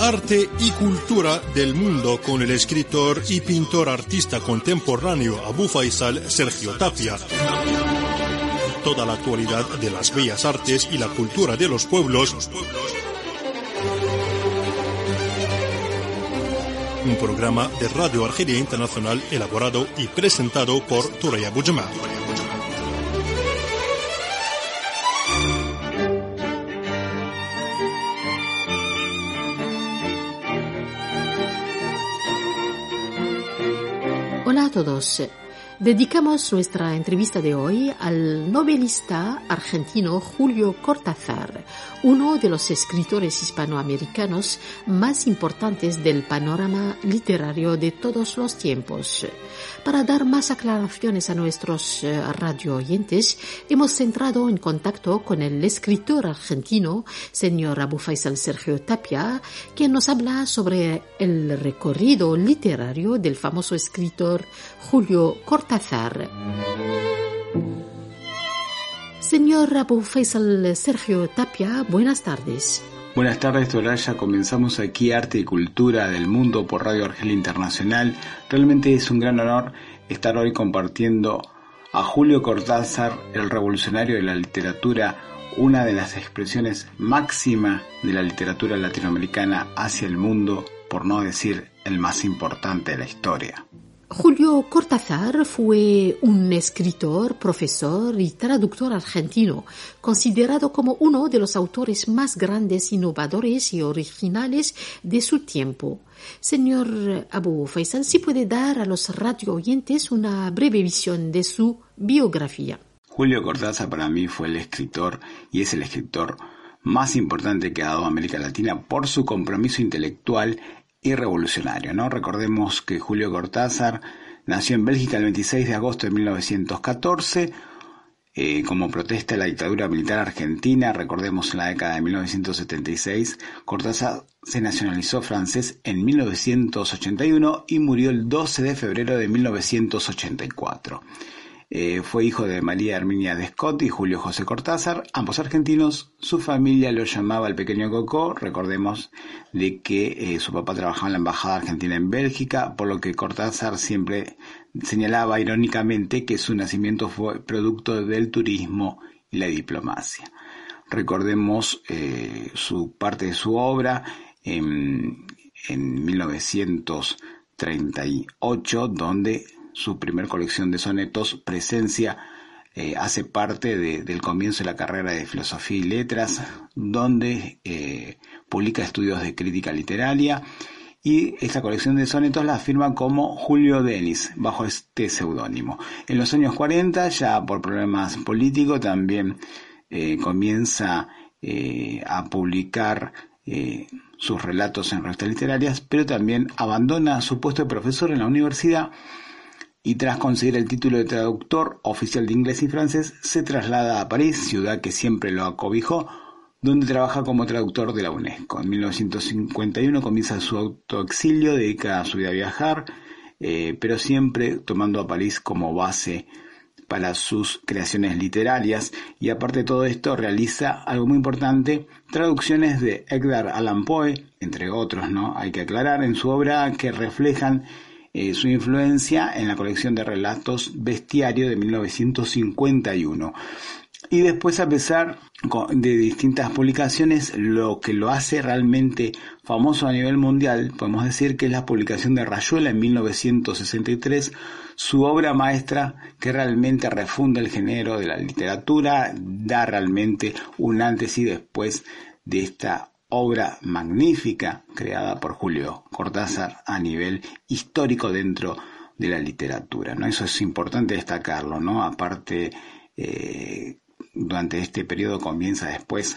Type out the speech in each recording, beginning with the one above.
Arte y cultura del mundo con el escritor y pintor artista contemporáneo Abu Faisal Sergio Tapia. Toda la actualidad de las bellas artes y la cultura de los pueblos. Un programa de Radio Argelia Internacional elaborado y presentado por Turaya Bujama. Hola a todos. Dedicamos nuestra entrevista de hoy al novelista argentino Julio Cortázar, uno de los escritores hispanoamericanos más importantes del panorama literario de todos los tiempos. Para dar más aclaraciones a nuestros eh, radio oyentes, hemos entrado en contacto con el escritor argentino, señor Abu Faisal Sergio Tapia, quien nos habla sobre el recorrido literario del famoso escritor Julio Cortázar. Señor Abu Faisal Sergio Tapia, buenas tardes. Buenas tardes, Toraya. Comenzamos aquí Arte y Cultura del Mundo por Radio Argelia Internacional. Realmente es un gran honor estar hoy compartiendo a Julio Cortázar, el revolucionario de la literatura, una de las expresiones máximas de la literatura latinoamericana hacia el mundo, por no decir el más importante de la historia. Julio Cortázar fue un escritor, profesor y traductor argentino, considerado como uno de los autores más grandes, innovadores y originales de su tiempo. Señor Abu Faisal, si puede dar a los radio oyentes una breve visión de su biografía. Julio Cortázar para mí fue el escritor y es el escritor más importante que ha dado América Latina por su compromiso intelectual y revolucionario. ¿no? Recordemos que Julio Cortázar nació en Bélgica el 26 de agosto de 1914 eh, como protesta a la dictadura militar argentina. Recordemos en la década de 1976, Cortázar se nacionalizó francés en 1981 y murió el 12 de febrero de 1984. Eh, fue hijo de María Herminia de Scott y Julio José Cortázar, ambos argentinos. Su familia lo llamaba el pequeño Coco. Recordemos de que eh, su papá trabajaba en la embajada argentina en Bélgica, por lo que Cortázar siempre señalaba irónicamente que su nacimiento fue producto del turismo y la diplomacia. Recordemos eh, su parte de su obra en, en 1938, donde su primer colección de sonetos, Presencia, eh, hace parte del comienzo de la carrera de Filosofía y Letras, donde eh, publica estudios de crítica literaria y esta colección de sonetos la firma como Julio Denis, bajo este seudónimo. En los años 40, ya por problemas políticos, también eh, comienza a publicar sus relatos en revistas literarias, pero también abandona su puesto de profesor en la universidad y tras conseguir el título de traductor oficial de inglés y francés, se traslada a París, ciudad que siempre lo acobijó, donde trabaja como traductor de la UNESCO. En 1951 comienza su autoexilio, dedica su vida a viajar, eh, pero siempre tomando a París como base para sus creaciones literarias y aparte de todo esto realiza algo muy importante, traducciones de Edgar Allan Poe, entre otros, ¿no? Hay que aclarar en su obra que reflejan eh, su influencia en la colección de relatos Bestiario de 1951. Y después, a pesar de distintas publicaciones, lo que lo hace realmente famoso a nivel mundial, podemos decir que es la publicación de Rayuela en 1963, su obra maestra que realmente refunda el género de la literatura, da realmente un antes y después de esta obra magnífica creada por Julio Cortázar a nivel histórico dentro de la literatura. ¿no? Eso es importante destacarlo, ¿no? Aparte, eh, durante este periodo comienza después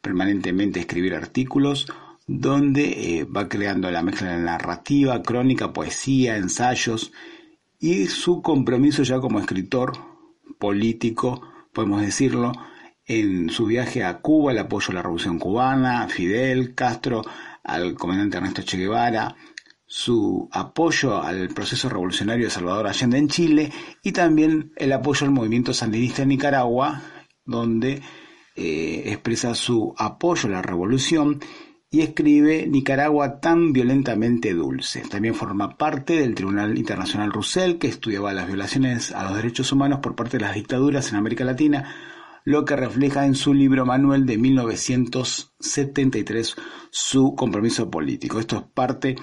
permanentemente a escribir artículos donde eh, va creando la mezcla de narrativa, crónica, poesía, ensayos y su compromiso ya como escritor político, podemos decirlo, en su viaje a Cuba, el apoyo a la Revolución Cubana, Fidel, Castro, al comandante Ernesto Che Guevara, su apoyo al proceso revolucionario de Salvador Allende en Chile y también el apoyo al movimiento sandinista en Nicaragua, donde eh, expresa su apoyo a la revolución y escribe Nicaragua tan violentamente dulce. También forma parte del Tribunal Internacional Russell, que estudiaba las violaciones a los derechos humanos por parte de las dictaduras en América Latina, lo que refleja en su libro Manuel de 1973 su compromiso político. Esto es parte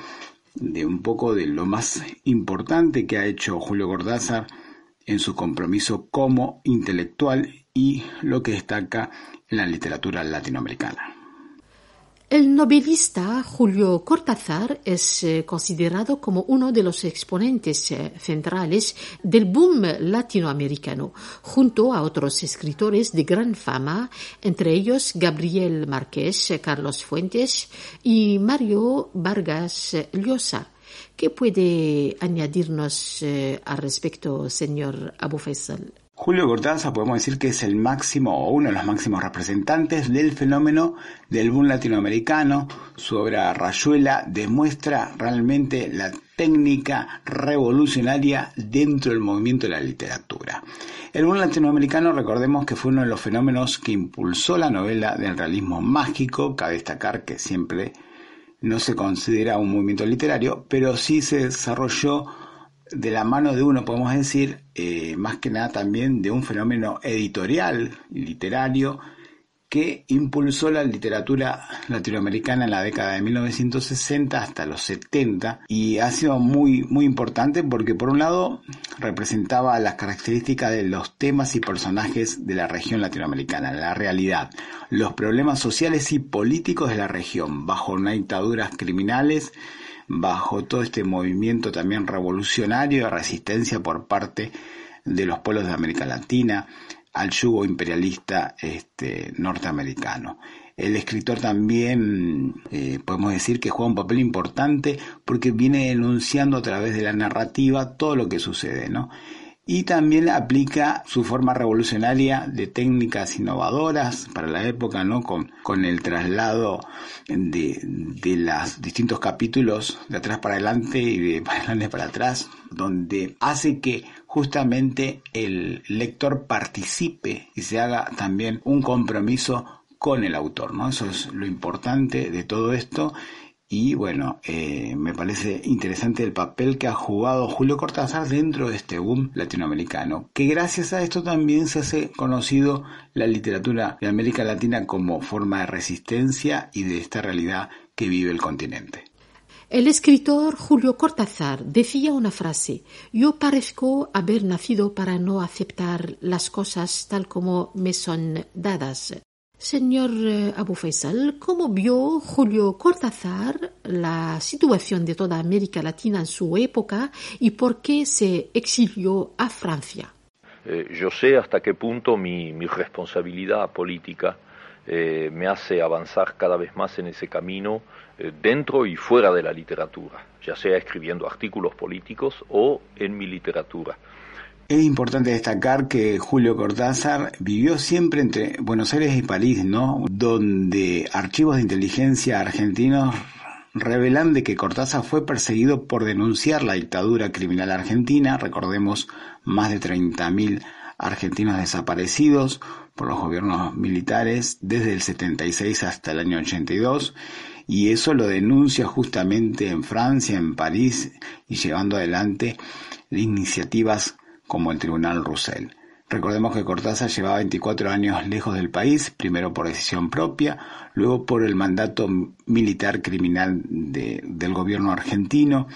de un poco de lo más importante que ha hecho Julio Cortázar en su compromiso como intelectual y lo que destaca en la literatura latinoamericana. El novelista Julio Cortázar es eh, considerado como uno de los exponentes eh, centrales del boom latinoamericano, junto a otros escritores de gran fama, entre ellos Gabriel Márquez, Carlos Fuentes y Mario Vargas Llosa. ¿Qué puede añadirnos eh, al respecto, señor Abu? Julio Cortázar podemos decir que es el máximo o uno de los máximos representantes del fenómeno del boom latinoamericano. Su obra Rayuela demuestra realmente la técnica revolucionaria dentro del movimiento de la literatura. El boom latinoamericano, recordemos que fue uno de los fenómenos que impulsó la novela del realismo mágico. Cabe destacar que siempre no se considera un movimiento literario, pero sí se desarrolló de la mano de uno, podemos decir, eh, más que nada también de un fenómeno editorial, literario, que impulsó la literatura latinoamericana en la década de 1960 hasta los 70 y ha sido muy, muy importante porque por un lado representaba las características de los temas y personajes de la región latinoamericana, la realidad, los problemas sociales y políticos de la región, bajo una dictaduras criminales, bajo todo este movimiento también revolucionario de resistencia por parte de los pueblos de América Latina al yugo imperialista este, norteamericano. El escritor también eh, podemos decir que juega un papel importante porque viene denunciando a través de la narrativa todo lo que sucede, ¿no? Y también aplica su forma revolucionaria de técnicas innovadoras para la época, ¿no? Con, con el traslado de, de los distintos capítulos de atrás para adelante y de adelante para atrás, donde hace que justamente el lector participe y se haga también un compromiso con el autor, ¿no? Eso es lo importante de todo esto y bueno, eh, me parece interesante el papel que ha jugado Julio Cortázar dentro de este boom latinoamericano, que gracias a esto también se hace conocido la literatura de América Latina como forma de resistencia y de esta realidad que vive el continente. El escritor Julio Cortázar decía una frase, yo parezco haber nacido para no aceptar las cosas tal como me son dadas. Señor eh, Abu Faisal, ¿cómo vio Julio Cortázar la situación de toda América Latina en su época y por qué se exilió a Francia? Eh, yo sé hasta qué punto mi, responsabilidad política eh, me hace avanzar cada vez más en ese camino dentro y fuera de la literatura, ya sea escribiendo artículos políticos o en mi literatura. Es importante destacar que Julio Cortázar vivió siempre entre Buenos Aires y París, ¿no? Donde archivos de inteligencia argentinos revelan de que Cortázar fue perseguido por denunciar la dictadura criminal argentina, recordemos más de 30.000 argentinos desaparecidos por los gobiernos militares desde el 76 hasta el año 82 y eso lo denuncia justamente en Francia, en París y llevando adelante iniciativas como el Tribunal Russell. Recordemos que Cortázar llevaba 24 años lejos del país, primero por decisión propia, luego por el mandato militar criminal del gobierno argentino.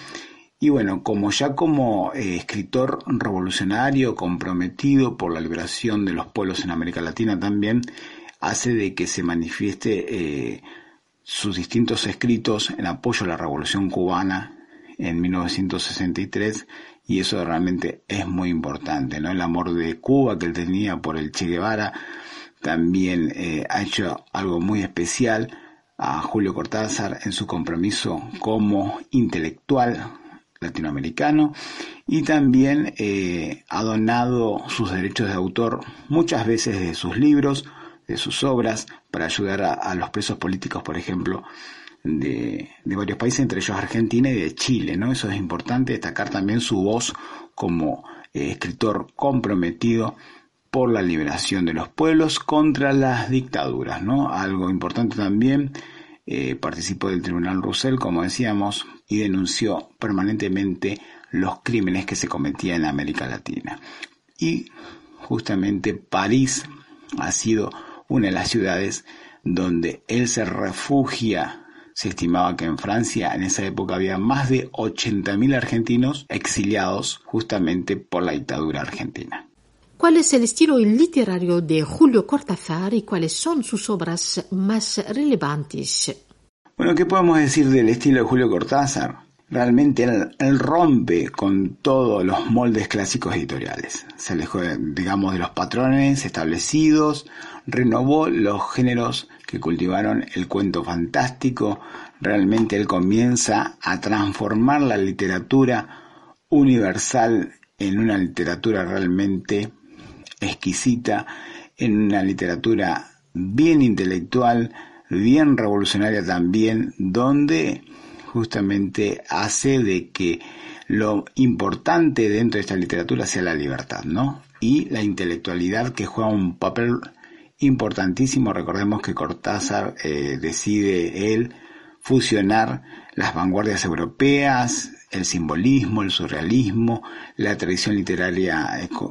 Y bueno, como ya como eh, escritor revolucionario comprometido por la liberación de los pueblos en América Latina también, hace de que se manifieste eh, sus distintos escritos en apoyo a la revolución cubana en 1963 y eso realmente es muy importante, ¿no? El amor de Cuba que él tenía por el Che Guevara también eh, ha hecho algo muy especial a Julio Cortázar en su compromiso como intelectual latinoamericano y también eh, ha donado sus derechos de autor muchas veces de sus libros, de sus obras, para ayudar a los presos políticos, por ejemplo, de, varios países, entre ellos Argentina y de Chile, ¿no? Eso es importante destacar también su voz como eh, escritor comprometido por la liberación de los pueblos contra las dictaduras, ¿no? Algo importante también eh, participó del Tribunal Russell, como decíamos, y denunció permanentemente los crímenes que se cometían en América Latina. Y justamente París ha sido una de las ciudades donde él se refugia. Se estimaba que en Francia en esa época había más de 80.000 argentinos exiliados justamente por la dictadura argentina. ¿Cuál es el estilo literario de Julio Cortázar y cuáles son sus obras más relevantes? Bueno, ¿qué podemos decir del estilo de Julio Cortázar? Realmente él, rompe con todos los moldes clásicos editoriales. Se alejó, digamos, de los patrones establecidos, renovó los géneros que cultivaron el cuento fantástico. Realmente él comienza a transformar la literatura universal en una literatura realmente exquisita, en una literatura bien intelectual, bien revolucionaria también, donde justamente hace de que lo importante dentro de esta literatura sea la libertad, ¿no? Y la intelectualidad que juega un papel importantísimo. Recordemos que Cortázar eh, decide él fusionar las vanguardias europeas, el simbolismo, el surrealismo, la tradición literaria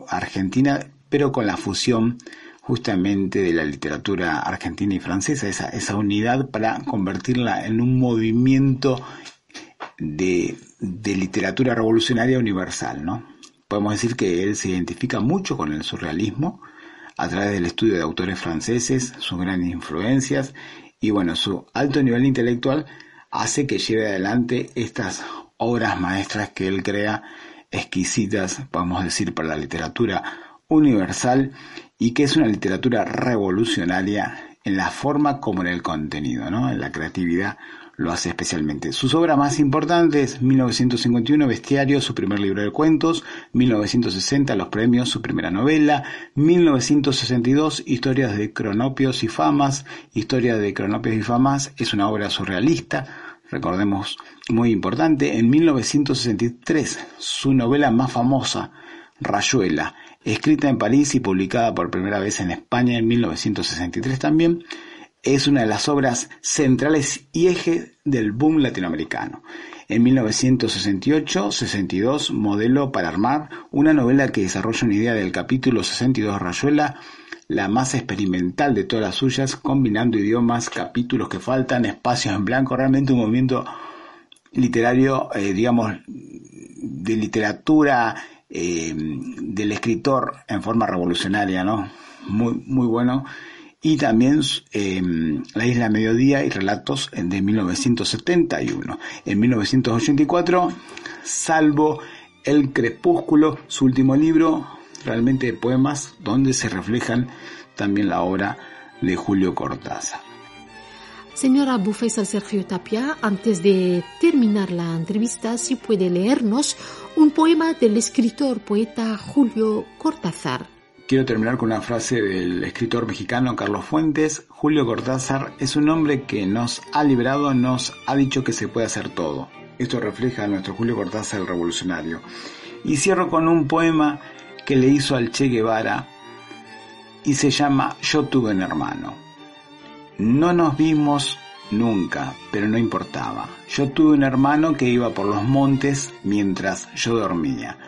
argentina, pero con la fusión justamente de la literatura argentina y francesa, esa, esa unidad para convertirla en un movimiento de, de literatura revolucionaria universal, ¿no? Podemos decir que él se identifica mucho con el surrealismo a través del estudio de autores franceses, sus grandes influencias y bueno, su alto nivel intelectual hace que lleve adelante estas obras maestras que él crea exquisitas, podemos decir, para la literatura universal y que es una literatura revolucionaria en la forma como en el contenido, ¿no? en la creatividad lo hace especialmente. Sus obras más importantes, 1951, Bestiario, su primer libro de cuentos, 1960, Los Premios, su primera novela, 1962, Historias de Cronopios y Famas, Historia de Cronopios y Famas, es una obra surrealista, recordemos, muy importante. En 1963, su novela más famosa, Rayuela, escrita en París y publicada por primera vez en España en 1963 también, es una de las obras centrales y eje del boom latinoamericano. En 1968-62 Modelo para armar, una novela que desarrolla una idea del capítulo 62 Rayuela, la más experimental de todas las suyas, combinando idiomas, capítulos que faltan, espacios en blanco, realmente un movimiento literario, eh, digamos, de literatura eh, del escritor en forma revolucionaria, ¿no? Muy, muy bueno. Y también eh, La Isla Mediodía y Relatos de 1971. En 1984, Salvo el Crepúsculo, su último libro, realmente de poemas, donde se reflejan también la obra de Julio Cortázar. Señora Bufesa Sergio Tapia, antes de terminar la entrevista, si puede leernos un poema del escritor poeta Julio Cortázar. Quiero terminar con una frase del escritor mexicano Carlos Fuentes. Julio Cortázar es un hombre que nos ha librado, nos ha dicho que se puede hacer todo. Esto refleja a nuestro Julio Cortázar el revolucionario. Y cierro con un poema que le hizo al Che Guevara y se llama Yo tuve un hermano. No nos vimos nunca, pero no importaba. Yo tuve un hermano que iba por los montes mientras yo dormía.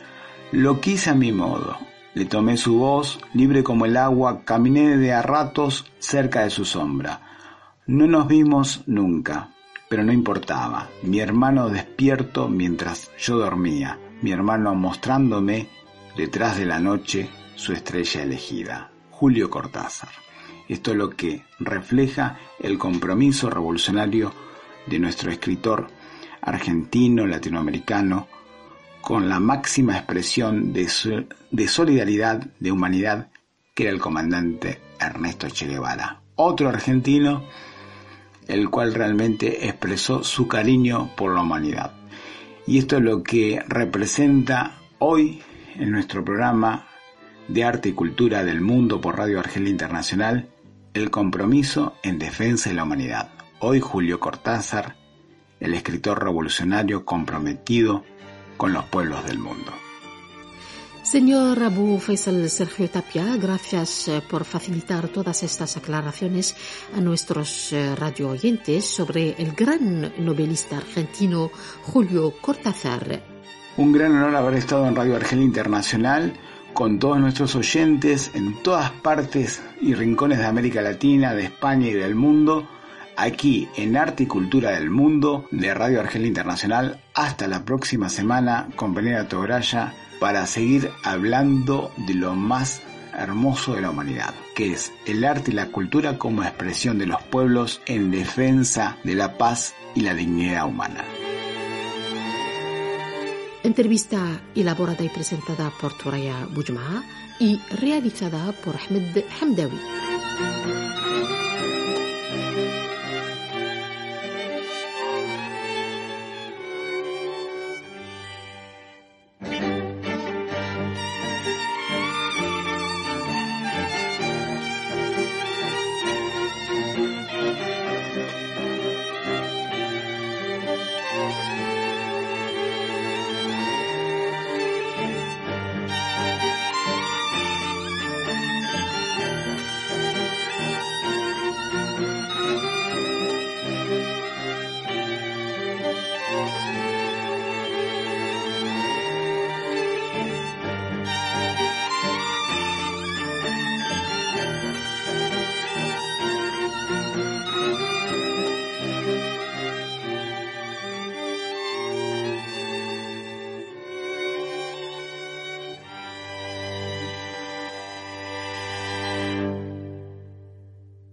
Lo quise a mi modo. Le tomé su voz, libre como el agua, caminé de a ratos cerca de su sombra. No nos vimos nunca, pero no importaba. Mi hermano despierto mientras yo dormía. Mi hermano mostrándome, detrás de la noche, su estrella elegida. Julio Cortázar. Esto es lo que refleja el compromiso revolucionario de nuestro escritor argentino, latinoamericano, con la máxima expresión de, solidaridad, de humanidad, que era el comandante Ernesto Che Guevara. Otro argentino, el cual realmente expresó su cariño por la humanidad. Y esto es lo que representa hoy en nuestro programa de arte y cultura del mundo por Radio Argelia Internacional, el compromiso en defensa de la humanidad. Hoy Julio Cortázar, el escritor revolucionario comprometido con los pueblos del mundo. Señor Abu Faisal Sergio Tapia, gracias eh, por facilitar todas estas aclaraciones a nuestros eh, radio oyentes sobre el gran novelista argentino Julio Cortázar. Un gran honor haber estado en Radio Argel Internacional con todos nuestros oyentes en todas partes y rincones de América Latina, de España y del mundo, aquí en Arte y Cultura del Mundo de Radio Argel Internacional. Hasta la próxima semana con Venera Tograya para seguir hablando de lo más hermoso de la humanidad, que es el arte y la cultura como expresión de los pueblos en defensa de la paz y la dignidad humana. Entrevista elaborada y presentada por Turaya Bujma y realizada por Ahmed Hamdawi.